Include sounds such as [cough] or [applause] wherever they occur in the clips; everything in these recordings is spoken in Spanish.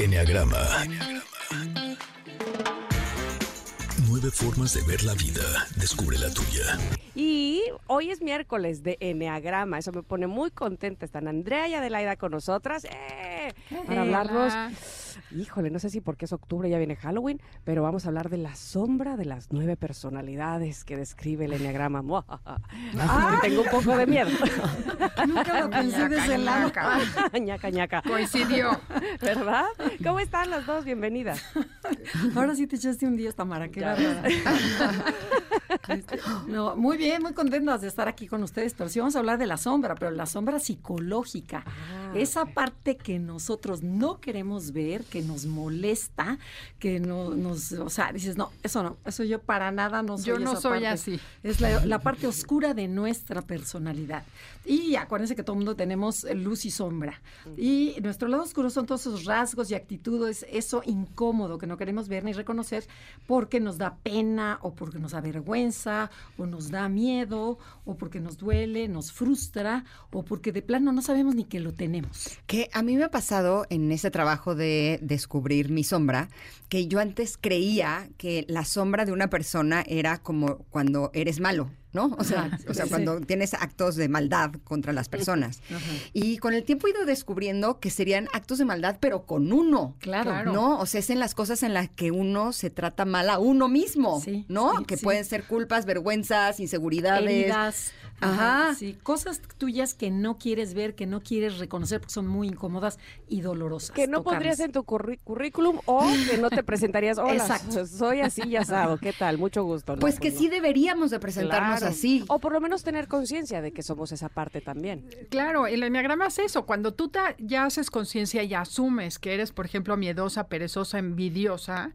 Enneagrama. Nueve formas de ver la vida. Descubre la tuya. Y hoy es miércoles de Enneagrama. Eso me pone muy contenta. Están Andrea y Adelaida con nosotras. ¡Eh! Para hablarnos. Híjole, no sé si porque es octubre ya viene Halloween, pero vamos a hablar de la sombra de las nueve personalidades que describe el Enneagrama. [laughs] Que tengo un poco de miedo. [laughs] Nunca lo pensé de ese lado. [laughs] ñaca, ñaca. Coincidió. ¿Verdad? ¿Cómo están las dos? Bienvenidas. Ahora sí te echaste un día, Tamara, qué bárbara. Este, No, muy bien, muy contentas de estar aquí con ustedes, pero sí vamos a hablar de la sombra, pero la sombra psicológica. Ah, Esa parte que nosotros no queremos ver, que nos molesta, que no, nos, o sea, dices, no, eso no, eso yo para nada no soy Yo no esa soy parte. así. Es la, la parte oscura de nuestra personalidad. Y acuérdense que todo el mundo tenemos luz y sombra. Y nuestro lado oscuro son todos esos rasgos y actitudes, eso incómodo que no queremos ver ni reconocer porque nos da pena o porque nos avergüenza o nos da miedo o porque nos duele, nos frustra o porque de plano no sabemos ni que lo tenemos. Que a mí me ha pasado en ese trabajo de descubrir mi sombra, que yo antes creía que la sombra de una persona era como cuando eres malo. ¿No? O sea, o sea sí. cuando tienes actos de maldad contra las personas. Y con el tiempo he ido descubriendo que serían actos de maldad, pero con uno. Claro. ¿No? O sea, es en las cosas en las que uno se trata mal a uno mismo, Sí, ¿no? sí, que sí. pueden ser culpas, vergüenzas, inseguridades. Heridas. Ajá. Sí, cosas tuyas que no quieres ver, que no quieres reconocer porque son muy incómodas y dolorosas. Que no tocarlas. pondrías en tu currículum o que no te presentarías. Hola, Exacto. soy así y asado. ¿Qué tal? Mucho gusto. No, Pues que no. sí deberíamos de presentarnos Claro. Así. O por lo menos tener conciencia de que somos esa parte también. Claro, el enneagrama es eso. Cuando tú ta- ya haces conciencia y asumes que eres, por ejemplo, miedosa, perezosa, envidiosa,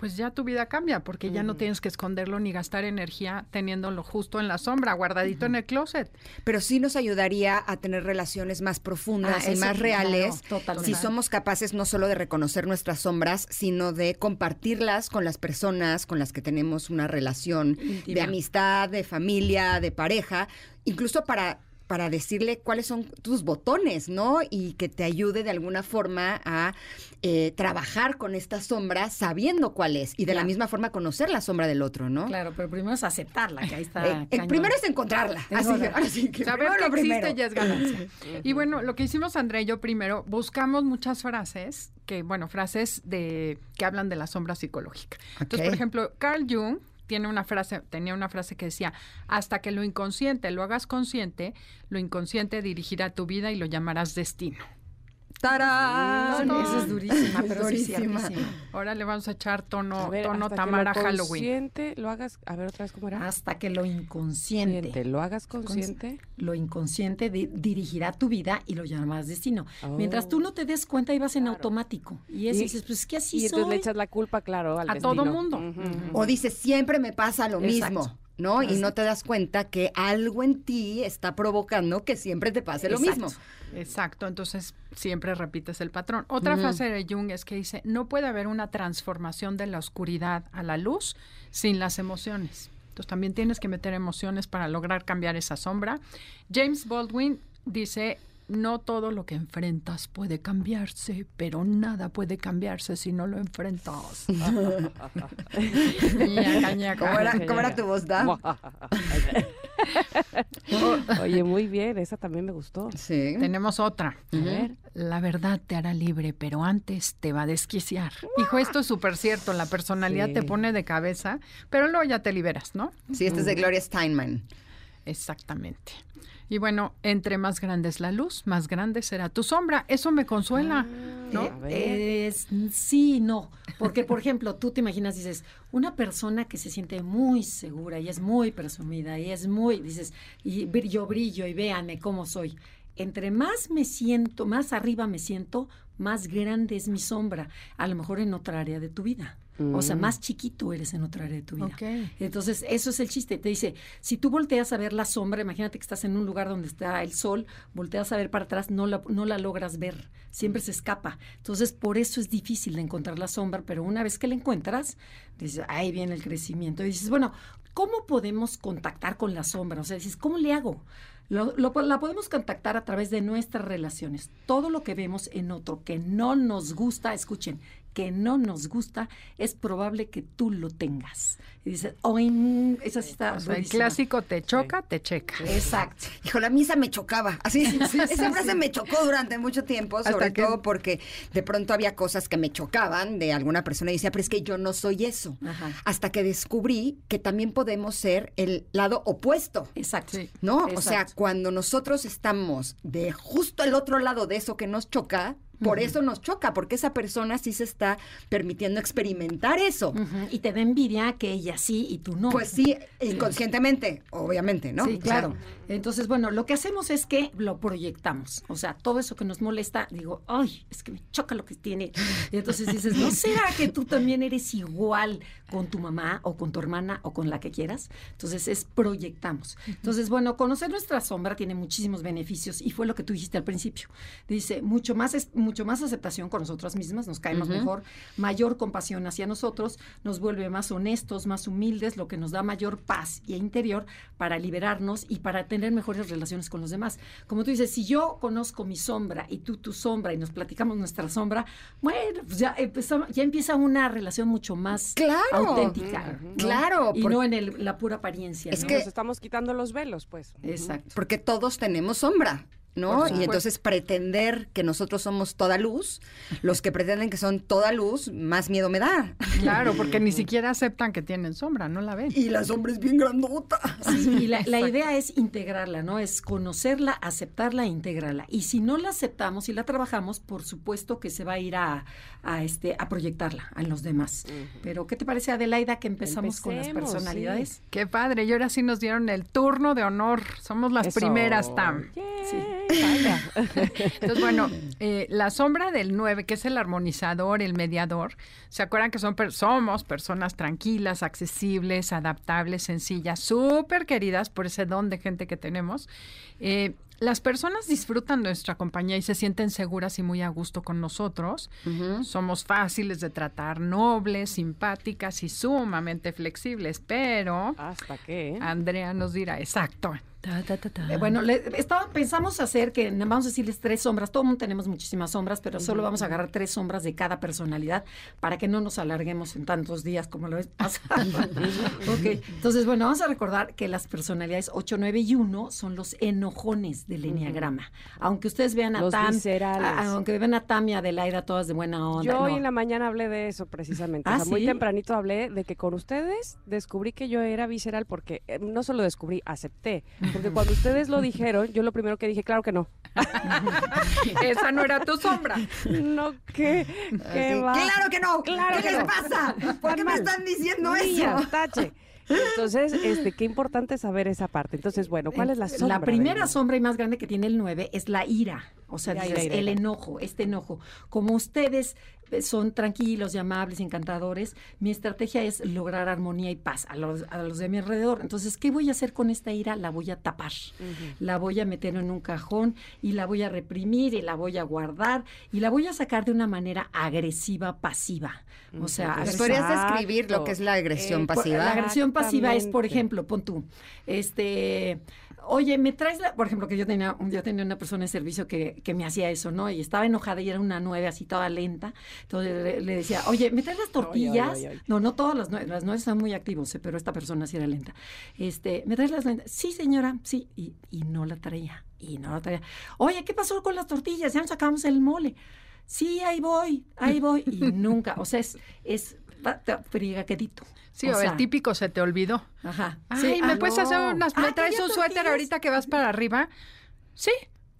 pues ya tu vida cambia, porque ya no tienes que esconderlo ni gastar energía teniéndolo justo en la sombra, guardadito en el closet. Pero sí nos ayudaría a tener relaciones más profundas Ah, y más reales si somos capaces no solo de reconocer nuestras sombras, sino de compartirlas con las personas con las que tenemos una relación de amistad, de familia, de pareja, incluso para para decirle cuáles son tus botones, ¿no? Y que te ayude de alguna forma a eh, trabajar con esta sombra sabiendo cuál es. Y de la misma forma conocer la sombra del otro, ¿no? Claro, pero primero es aceptarla, que ahí está. Eh, el primero es encontrarla. Así que, Encontrarla. así que Saber primero que lo primero. existe ya es ganancia. [laughs] Y bueno, lo que hicimos Andrea y yo primero, buscamos muchas frases, que bueno, frases de que hablan de la sombra psicológica. Entonces, por ejemplo, Carl Jung tiene una frase, tenía una frase que decía, hasta que lo inconsciente lo hagas consciente, lo inconsciente dirigirá tu vida y lo llamarás destino. ¡Tarán! No, esa es durísima, pero sí es durísima. ciertísima. Ahora le vamos a echar tono, A ver, tono hasta Tamara que lo Halloween. consciente lo hagas. A ver, otra vez cómo era. Hasta que lo inconsciente. Consciente, lo hagas consciente. Lo inconsciente di- dirigirá tu vida y lo llamarás destino. Oh. Mientras tú no te des cuenta, ibas en Claro. automático. Y eso Y- dices, pues es que así Y entonces le echas la culpa, claro, al A destino. todo mundo. O dices, siempre me pasa lo Exacto. mismo, ¿no? Y no te das cuenta que algo en ti está provocando que siempre te pase lo mismo. Exacto, entonces siempre repites el patrón. Otra frase de Jung es que dice, no puede haber una transformación de la oscuridad a la luz sin las emociones. Entonces también tienes que meter emociones para lograr cambiar esa sombra. James Baldwin dice, no todo lo que enfrentas puede cambiarse, pero nada puede cambiarse si no lo enfrentas. [laughs] Ñaca, ñaca. ¿Cómo era, cómo era tu voz, da? [laughs] Oye, muy bien, esa también me gustó. Sí. Tenemos otra. A ver. La verdad te hará libre, pero antes te va a desquiciar. Hijo, esto es súper cierto. La personalidad Sí. te pone de cabeza, pero luego ya te liberas, ¿no? Sí, este es de Gloria Steinman. Exactamente. Y bueno, entre más grande es la luz, más grande será tu sombra. Eso me consuela, ¿no? A ver. Es, sí y no. Porque, por ejemplo, tú te imaginas, dices, una persona que se siente muy segura y es muy presumida y es muy, dices, y br- yo brillo y véanme cómo soy. Entre más me siento, más arriba me siento, más grande es mi sombra. A lo mejor en otra área de tu vida. O sea, más chiquito eres en otra área de tu vida. Ok. Entonces, eso es el chiste. Te dice, si tú volteas a ver la sombra, imagínate que estás en un lugar donde está el sol, volteas a ver para atrás, no la, no la logras ver, siempre se escapa. Entonces, por eso es difícil de encontrar la sombra, pero una vez que la encuentras, dices, ahí viene el crecimiento. Y dices, bueno, ¿cómo podemos contactar con la sombra? O sea, dices, ¿cómo le hago? Lo- lo la podemos contactar a través de nuestras relaciones. Todo lo que vemos en otro que no nos gusta, escuchen, que no nos gusta, es probable que tú lo tengas. Y dices, ¡ay! Esa sí está O sea, el rudísima". clásico te choca, te checa. Exacto. Híjole, a mí esa me chocaba. Así, [laughs] esa sí, frase sí. me chocó durante mucho tiempo, sobre todo porque de pronto había cosas que me chocaban de alguna persona y decía, pero es que yo no soy eso. Ajá. Hasta que descubrí que también podemos ser el lado opuesto. Exacto. Sí. ¿No? O sea, Exacto. cuando nosotros estamos de justo el otro lado de eso que nos choca, por eso nos choca, porque esa persona sí se está permitiendo experimentar eso. Y te da envidia que ella sí y tú no. Pues sí, inconscientemente, obviamente, ¿no? Sí, claro. Entonces, bueno, lo que hacemos es que lo proyectamos. O sea, todo eso que nos molesta, digo, ay, es que me choca lo que tiene. Y entonces dices, ¿no será que tú también eres igual con tu mamá o con tu hermana o con la que quieras? Entonces, es proyectamos. Entonces, bueno, conocer nuestra sombra tiene muchísimos beneficios y fue lo que tú dijiste al principio. Dice, mucho más, es, mucho más aceptación con nosotras mismas, nos caemos mejor, mayor compasión hacia nosotros, nos vuelve más honestos, más humildes, lo que nos da mayor paz y interior para liberarnos y para tener mejores relaciones con los demás. Como tú dices, si yo conozco mi sombra y tú tu sombra y nos platicamos nuestra sombra, bueno, pues ya, empezamos- ya empieza una relación mucho más Claro. auténtica. ¿no? Claro, Y por- no en el- la pura apariencia. Es ¿no? que- Nos estamos quitando los velos, pues. Exacto. Porque todos tenemos sombra. ¿No? Y entonces pretender que nosotros somos toda luz, los que pretenden que son toda luz, más miedo me da. Claro, porque ni [laughs] siquiera aceptan que tienen sombra, no la ven. Y la sombra es bien grandota. Sí, y la, la idea es integrarla, ¿no? Es conocerla, aceptarla e integrarla. Y si no la aceptamos y la trabajamos, por supuesto que se va a ir a, a, este, a proyectarla a los demás. Pero, ¿qué te parece, Adelaida, que empezamos con las personalidades? Qué padre, y ahora sí nos dieron el turno de honor. Somos las Eso. primeras, Tam. Yay, vaya. [laughs] Entonces, bueno, eh, la sombra del 9, que es el armonizador, el mediador, ¿se acuerdan que son per- somos personas tranquilas, accesibles, adaptables, sencillas, súper queridas por ese don de gente que tenemos? Eh, las personas disfrutan nuestra compañía y se sienten seguras y muy a gusto con nosotros. Somos fáciles de tratar, nobles, simpáticas y sumamente flexibles, pero ¿Hasta qué? Andrea nos dirá, exacto. Ta, ta, ta, ta. Eh, bueno, le- estaba- pensamos hacer que vamos a decirles tres sombras. Todo el mundo tenemos muchísimas sombras, pero solo vamos a agarrar tres sombras de cada personalidad para que no nos alarguemos en tantos días como lo es pasado. [laughs] ok, entonces, bueno, vamos a recordar que las personalidades 8, 9 y 1 son los enojones del enneagrama. Aunque ustedes vean a Los Tam, a- aunque vean a Tam y Adelaida todas de buena onda. Yo hoy en la mañana hablé de eso precisamente. ¿Ah, o sea, muy tempranito hablé de que con ustedes descubrí que yo era visceral porque eh, no solo descubrí, acepté. Porque cuando ustedes lo dijeron, yo lo primero que dije, claro que no. [laughs] Esa no era tu sombra. No, ¿qué? ¿Qué Así, va? Claro que no. Claro ¿Qué que les no. pasa? ¿Por qué me están diciendo eso? tache. Entonces, este, qué importante saber esa parte. Entonces, bueno, ¿cuál es la sombra? La primera sombra y más grande que tiene el 9 es la ira. O sea, dices, ira, ira, el enojo, este enojo. Como ustedes son tranquilos y amables encantadores, mi estrategia es lograr armonía y paz a los, a los de mi alrededor. Entonces, ¿qué voy a hacer con esta ira? La voy a tapar. La voy a meter en un cajón y la voy a reprimir y la voy a guardar y la voy a sacar de una manera agresiva, pasiva. O sea, ¿Nos agresiva. podrías describir lo que es la agresión Eh, pasiva? La agresión pasiva es, por ejemplo, pon tú, este, oye, me traes la, por ejemplo, que yo tenía, yo tenía una persona de servicio que, que me hacía eso, ¿no? Y estaba enojada y era una nueve así toda lenta. Entonces le, le decía, oye, ¿me traes las tortillas? ay, ay. No, no todas las nueve, las nueve están muy activos, eh, pero esta persona sí era lenta. Este, ¿me traes las lentas? Sí, señora, sí. Y, y no la traía, y no la traía. Oye, ¿qué pasó con las tortillas? Ya nos sacamos el mole. Sí, ahí voy, ahí voy. Y nunca, o sea, es, es frigaquedito. Sí, O o, sea, el típico se te olvidó. Ajá. Ay, Sí, ¿me ah, puedes no. hacer unas... Ah, ¿Me traes ¿quería un suéter ahorita que vas para arriba? Sí.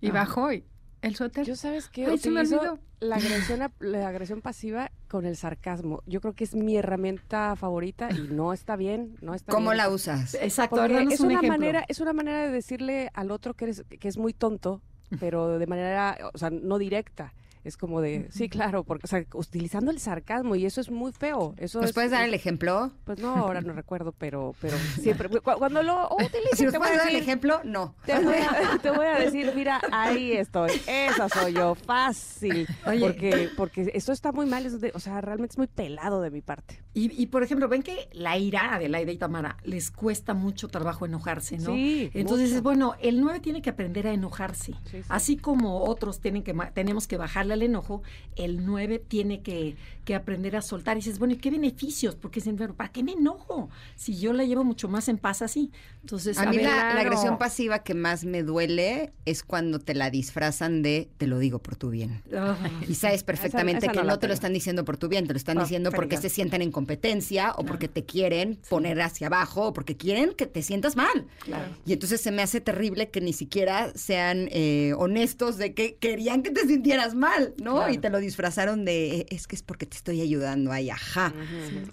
Y bajó y el suéter. Yo sabes que Ay, se me olvidó. la agresión la agresión pasiva con el sarcasmo. Yo creo que es mi herramienta favorita y no está bien, no está ¿Cómo bien. la usas? Exacto, es un una ejemplo. manera es una manera de decirle al otro que eres que es muy tonto, pero de manera, o sea, no directa. Es como de, sí, claro, porque, o sea, utilizando el sarcasmo y eso es muy feo. Eso ¿Nos es- puedes dar el ejemplo? Pues no, ahora no [laughs] recuerdo, pero, pero siempre, cu- cuando lo utilizo, [laughs] Si nos te voy a puedes dar el decir, ejemplo, no. te voy, a, [laughs] te voy a decir, mira, ahí estoy, esa soy yo, fácil. Oye. Porque, porque eso está muy mal, es de- o sea, realmente es muy pelado de mi parte. Y, y, por ejemplo, ven que la ira de Laida y Tamara les cuesta mucho trabajo enojarse, ¿no? Sí, Entonces, mucho. bueno, el 9 tiene que aprender a enojarse. Sí, sí. Así como otros tienen que tenemos que bajarle al enojo, el 9 tiene que, que aprender a soltar. Y dices, bueno, ¿y qué beneficios? Porque dicen, ¿para qué me enojo? Si yo la llevo mucho más en paz así. Entonces, A mí ver, la, agresión pasiva que más me duele es cuando te la disfrazan de te lo digo por tu bien. Ah, Y sabes perfectamente esa que no te lo están diciendo por tu bien, te lo están Ah, diciendo porque se sienten en competencia o porque te quieren poner hacia abajo o porque quieren que te sientas mal. claro. Y entonces se me hace terrible que ni siquiera sean eh, honestos de que querían que te sintieras mal, ¿no? Claro. Y te lo disfrazaron de, "Eh, es que es porque te estoy ayudando, ay, ajá.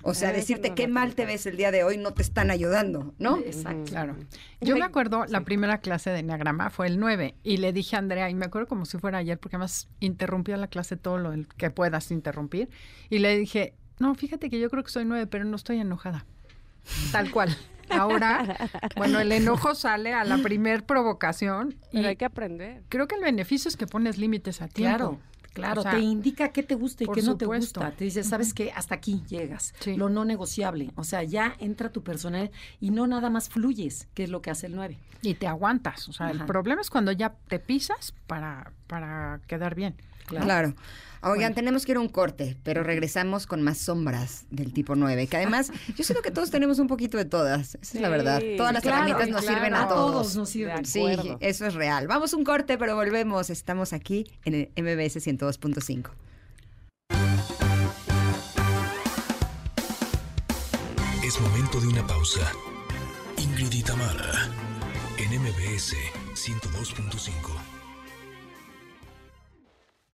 O sea, Esa decirte qué mal te ves el día de hoy no te están ayudando, ¿no? Exacto. Claro. Yo me acuerdo, la primera clase de Enneagrama fue el 9 y le dije a Andrea, y me acuerdo como si fuera ayer, porque además interrumpía la clase todo lo que puedas interrumpir, y le dije, no, fíjate que yo creo que soy 9, pero no estoy enojada. Tal cual. Ahora, bueno, el enojo sale a la primer provocación y hay que aprender. creo que el beneficio es que pones límites a tiempo. Claro, claro, O sea, te indica qué te gusta y qué no te gusta. Te dice, sabes que hasta aquí llegas, Sí. lo no negociable. O sea, ya entra tu personal y no nada más fluyes, que es lo que hace el 9. Y te aguantas. O sea, el problema es cuando ya te pisas para, para quedar bien. Claro. Oigan, tenemos que ir a un corte, pero regresamos con más sombras del tipo 9, que además yo siento que todos tenemos un poquito de todas, esa es la verdad. Todas las claro, herramientas nos claro. sirven a A todos. todos nos sirven. Sí, eso es real. Vamos a un corte, pero volvemos. Estamos aquí en el MBS 102.5. Es momento de una pausa. Ingrid y Tamara, en MBS 102.5.